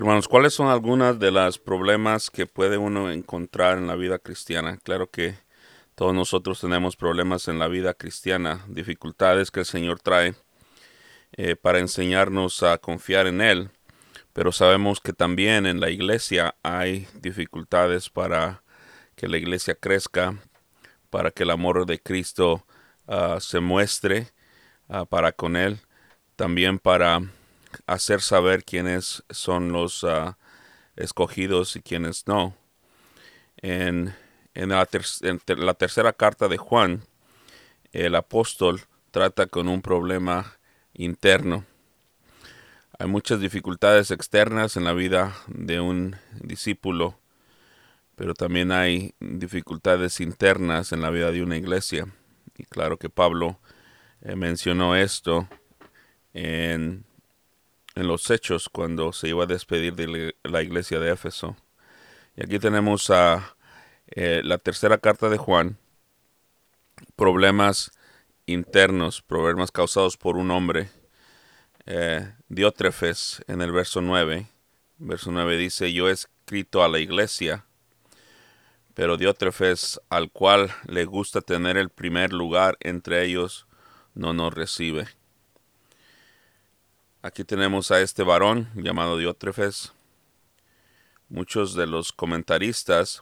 Hermanos, ¿cuáles son algunas de los problemas que puede uno encontrar en la vida cristiana? Claro que todos nosotros tenemos problemas en la vida cristiana, dificultades que el Señor trae eh, para enseñarnos a confiar en Él, pero sabemos que también en la iglesia hay dificultades para que la iglesia crezca, para que el amor de Cristo ah, se muestre ah, para con Él, también para hacer saber quiénes son los ah, escogidos y quiénes no. En, la la tercera carta de Juan, el apóstol trata con un problema interno. Hay muchas dificultades externas en la vida de un discípulo, pero también hay dificultades internas en la vida de una iglesia. Y claro que Pablo eh, mencionó esto en en los hechos cuando se iba a despedir de la iglesia de Éfeso. Y aquí tenemos a eh, la tercera carta de Juan, problemas internos, problemas causados por un hombre, eh, Diótrefes, en el verso 9. Verso 9 dice, yo he escrito a la iglesia, pero Diótrefes, al cual le gusta tener el primer lugar entre ellos, no nos recibe. Aquí tenemos a este varón llamado Diótrefes. Muchos de los comentaristas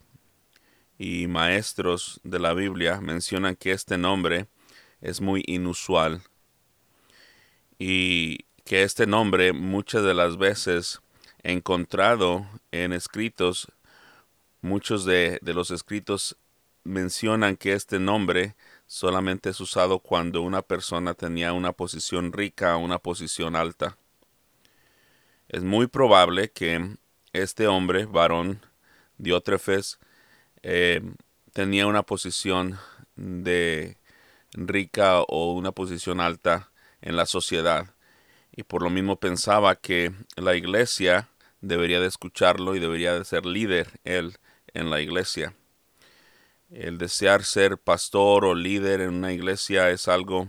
y maestros de la Biblia mencionan que este nombre es muy inusual y que este nombre muchas de las veces encontrado en escritos, muchos de, de los escritos mencionan que este nombre solamente es usado cuando una persona tenía una posición rica o una posición alta. Es muy probable que este hombre, varón Diótrefes, eh, tenía una posición de rica o una posición alta en la sociedad y por lo mismo pensaba que la iglesia debería de escucharlo y debería de ser líder él en la iglesia. El desear ser pastor o líder en una iglesia es algo,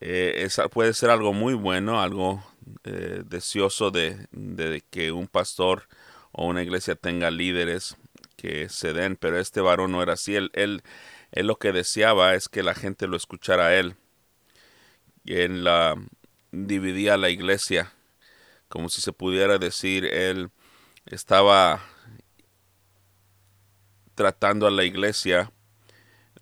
eh, puede ser algo muy bueno, algo eh, deseoso de, de, que un pastor o una iglesia tenga líderes que se den, pero este varón no era así. Él, él, lo que deseaba es que la gente lo escuchara a él. Él la, dividía la iglesia, como si se pudiera decir, él estaba tratando a la iglesia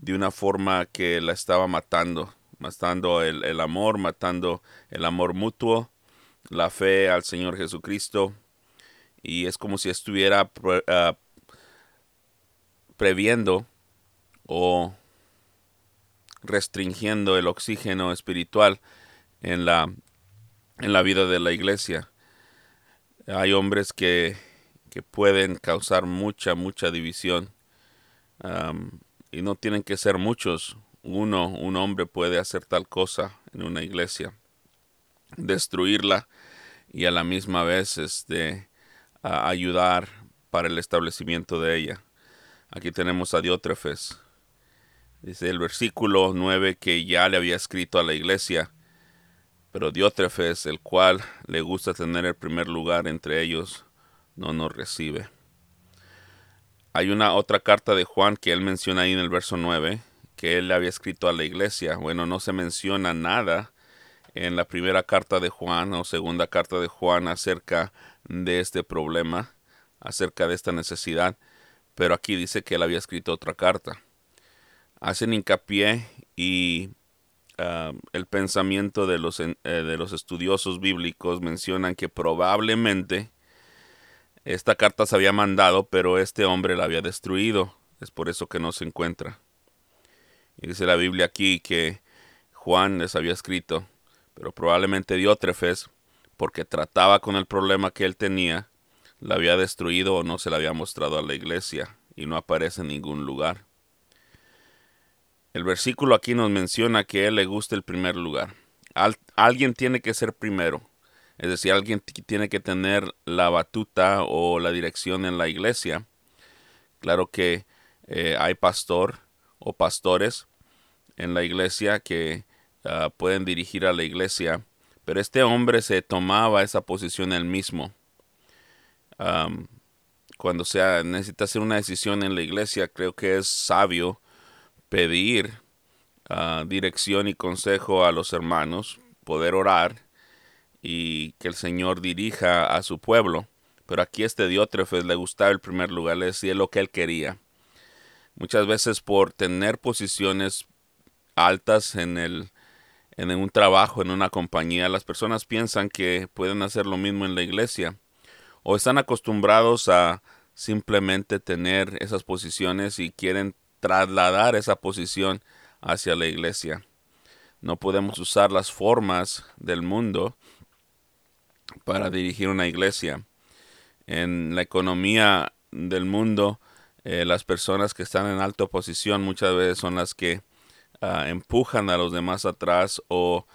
de una forma que la estaba matando, matando el, amor, matando el amor mutuo, la fe al Señor Jesucristo, y es como si estuviera ah, previendo o restringiendo el oxígeno espiritual en la, en la vida de la iglesia. Hay hombres que, que pueden causar mucha, mucha división y no tienen que ser muchos. Uno, un hombre puede hacer tal cosa en una iglesia, destruirla y a la misma vez este, ayudar para el establecimiento de ella. Aquí tenemos a Diótrefes. Dice el versículo 9 que ya le había escrito a la iglesia, pero Diótrefes, el cual le gusta tener el primer lugar entre ellos, no nos recibe. Hay una otra carta de Juan que él menciona ahí en el verso 9, que él había escrito a la iglesia. Bueno, no se menciona nada en la primera carta de Juan o segunda carta de Juan acerca de este problema, acerca de esta necesidad, pero aquí dice que él había escrito otra carta. Hacen hincapié y ah, el pensamiento de los, eh, de los estudiosos bíblicos mencionan que probablemente esta carta se había mandado, pero este hombre la había destruido. Es por eso que no se encuentra. Y dice la Biblia aquí que Juan les había escrito, pero probablemente Diótrefes, porque trataba con el problema que él tenía, la había destruido o no se la había mostrado a la iglesia y no aparece en ningún lugar. El versículo aquí nos menciona que a él le gusta el primer lugar. alguien tiene que ser primero. Es decir, alguien tiene que tener la batuta o la dirección en la iglesia. Claro que eh, hay pastor o pastores en la iglesia que ah, pueden dirigir a la iglesia, pero este hombre se tomaba esa posición él mismo. cuando sea necesita hacer una decisión en la iglesia, creo que es sabio pedir ah, dirección y consejo a los hermanos, poder orar y que el Señor dirija a su pueblo. Pero aquí este Diótrefes le gustaba el primer lugar, le decía lo que él quería. Muchas veces por tener posiciones altas en el en un trabajo, en una compañía, las personas piensan que pueden hacer lo mismo en la iglesia o están acostumbrados a simplemente tener esas posiciones y quieren trasladar esa posición hacia la iglesia. No podemos usar las formas del mundo para dirigir una iglesia. En la economía del mundo, eh, las personas que están en alta posición muchas veces son las que ah, empujan a los demás atrás o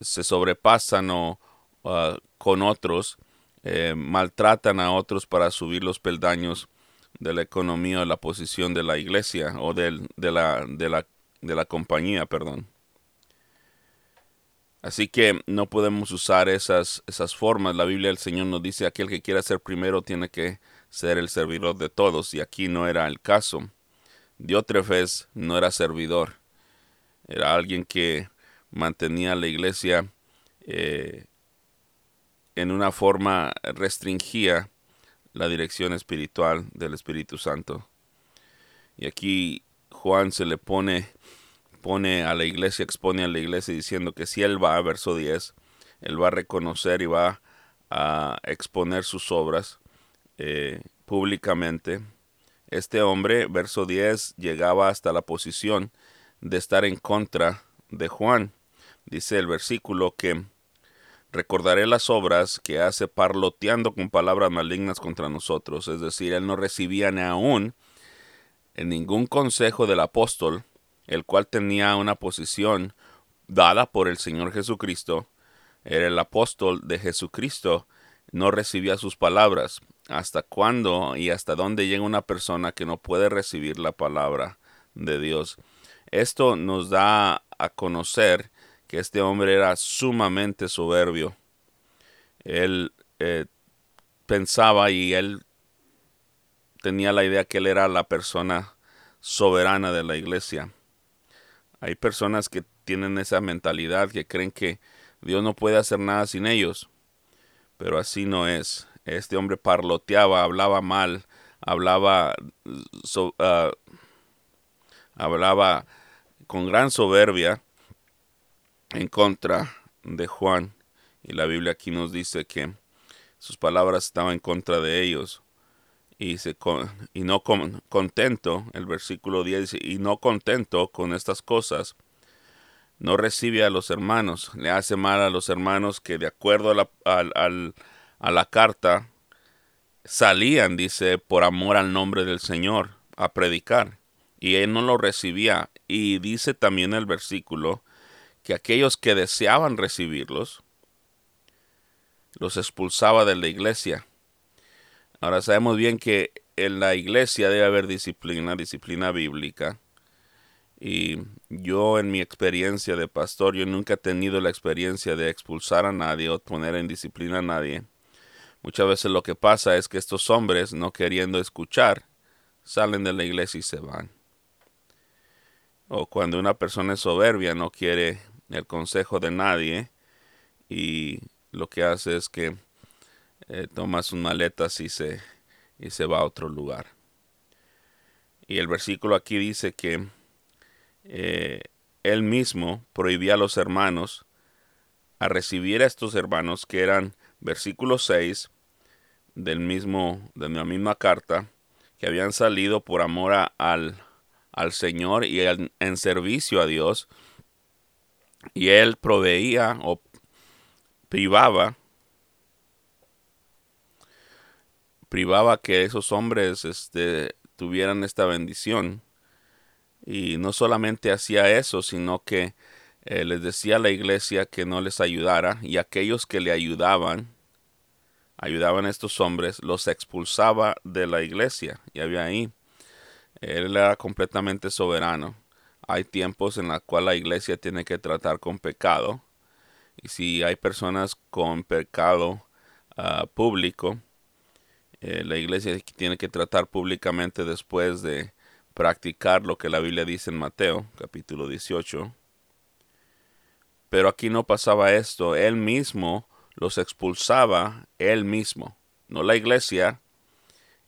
se sobrepasan o, ah, con otros eh, maltratan a otros para subir los peldaños de la economía o la posición de la iglesia o de, la, de, la, de la compañía, perdón. Así que no podemos usar esas, esas formas. La Biblia del Señor nos dice aquel que quiera ser primero tiene que ser el servidor de todos y aquí no era el caso. Diótrefes no era servidor, era alguien que mantenía la iglesia eh, en una forma restringía la dirección espiritual del Espíritu Santo. Y aquí Juan se le pone, pone a la iglesia, expone a la iglesia diciendo que si él va, verso 10, él va a reconocer y va a exponer sus obras eh, públicamente. Este hombre, verso 10, llegaba hasta la posición de estar en contra de Juan. Dice el versículo que Recordaré las obras que hace parloteando con palabras malignas contra nosotros. Es decir, él no recibía ni aún en ningún consejo del apóstol, el cual tenía una posición dada por el Señor Jesucristo. Era el apóstol de Jesucristo. No recibía sus palabras. ¿Hasta cuándo y hasta dónde llega una persona que no puede recibir la palabra de Dios? Esto nos da a conocer que este hombre era sumamente soberbio. Él eh, pensaba y él tenía la idea que él era la persona soberana de la iglesia. Hay personas que tienen esa mentalidad, que creen que Dios no puede hacer nada sin ellos, pero así no es. Este hombre parloteaba, hablaba mal, hablaba, ah, hablaba con gran soberbia en contra de Juan. Y la Biblia aquí nos dice que sus palabras estaban en contra de ellos. Y, se, y no contento, el versículo 10 dice, y no contento con estas cosas, no recibe a los hermanos, le hace mal a los hermanos que de acuerdo a la, a la carta salían, dice, por amor al nombre del Señor a predicar. Y él no lo recibía. Y dice también el versículo que aquellos que deseaban recibirlos los expulsaba de la iglesia. Ahora sabemos bien que en la iglesia debe haber disciplina, disciplina bíblica. Y yo en mi experiencia de pastor, yo nunca he tenido la experiencia de expulsar a nadie o poner en disciplina a nadie. Muchas veces lo que pasa es que estos hombres, no queriendo escuchar, salen de la iglesia y se van. O cuando una persona es soberbia, no quiere el consejo de nadie y lo que hace es que eh, toma sus maletas y se, y se va a otro lugar. Y el versículo aquí dice que eh, él mismo prohibía a los hermanos a recibir a estos hermanos que eran versículo 6 del mismo, de la misma carta, que habían salido por amor al, al Señor y en servicio a Dios, y él proveía o privaba privaba que esos hombres este, tuvieran esta bendición y no solamente hacía eso sino que eh, les decía a la iglesia que no les ayudara y aquellos que le ayudaban ayudaban a estos hombres los expulsaba de la iglesia y había ahí él era completamente soberano hay tiempos en los cuales la iglesia tiene que tratar con pecado. Y si hay personas con pecado ah, público eh, la iglesia tiene que tratar públicamente después de practicar lo que la Biblia dice en Mateo, capítulo 18. Pero aquí no pasaba esto, él mismo los expulsaba, él mismo, no la iglesia,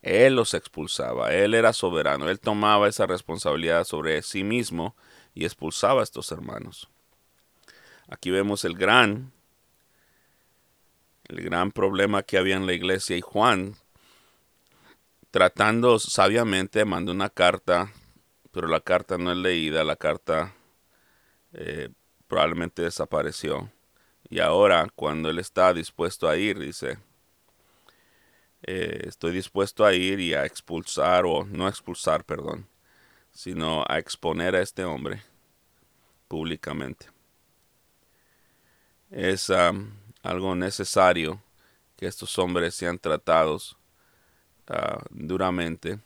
él los expulsaba, él era soberano, él tomaba esa responsabilidad sobre sí mismo y expulsaba a estos hermanos. Aquí vemos el gran, el gran problema que había en la iglesia y Juan, tratando sabiamente, mandó una carta, pero la carta no es leída, la carta eh, probablemente desapareció. Y ahora, cuando él está dispuesto a ir, dice, eh, estoy dispuesto a ir y a expulsar, o no expulsar, perdón, sino a exponer a este hombre públicamente. Es algo necesario que estos hombres sean tratados duramente.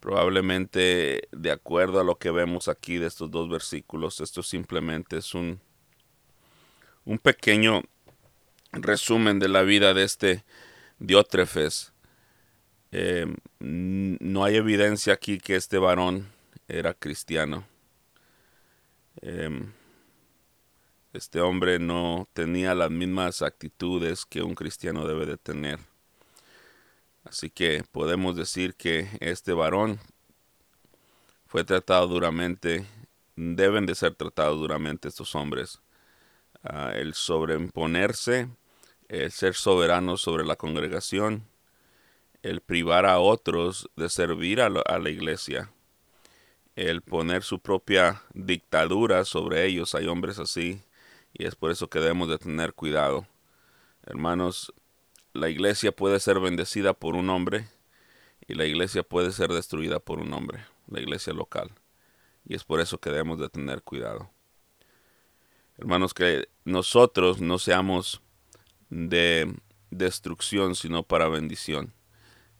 Probablemente de acuerdo a lo que vemos aquí de estos dos versículos, esto simplemente es un, un pequeño resumen de la vida de este Diótrefes. Eh, no hay evidencia aquí que este varón era cristiano. Em, este hombre no tenía las mismas actitudes que un cristiano debe de tener. Así que podemos decir que este varón fue tratado duramente, deben de ser tratados duramente estos hombres. Ah, el sobreimponerse el ser soberano sobre la congregación, el privar a otros de servir a, la iglesia, el poner su propia dictadura sobre ellos. Hay hombres así y es por eso que debemos de tener cuidado. Hermanos, la iglesia puede ser bendecida por un hombre y la iglesia puede ser destruida por un hombre, la iglesia local. Y es por eso que debemos de tener cuidado. Hermanos, que nosotros no seamos de destrucción, sino para bendición.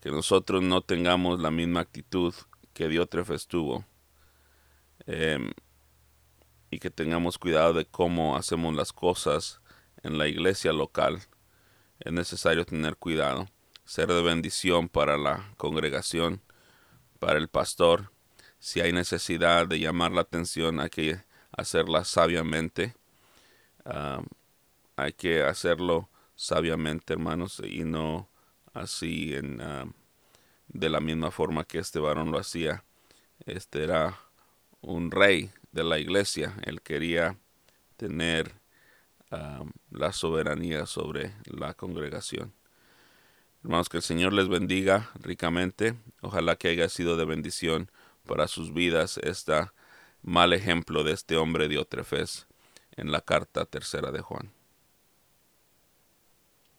Que nosotros no tengamos la misma actitud que Diótrefes tuvo. Em, y que tengamos cuidado de cómo hacemos las cosas en la iglesia local. Es necesario tener cuidado, ser de bendición para la congregación, para el pastor. Si hay necesidad de llamar la atención, hay que hacerla sabiamente. hay que hacerlo sabiamente, hermanos, y no así en, ah, de la misma forma que este varón lo hacía. Este era un rey de la iglesia. Él quería tener la soberanía sobre la congregación. Hermanos, que el Señor les bendiga ricamente. Ojalá que haya sido de bendición para sus vidas este mal ejemplo de este hombre de Otrefes en la carta tercera de Juan.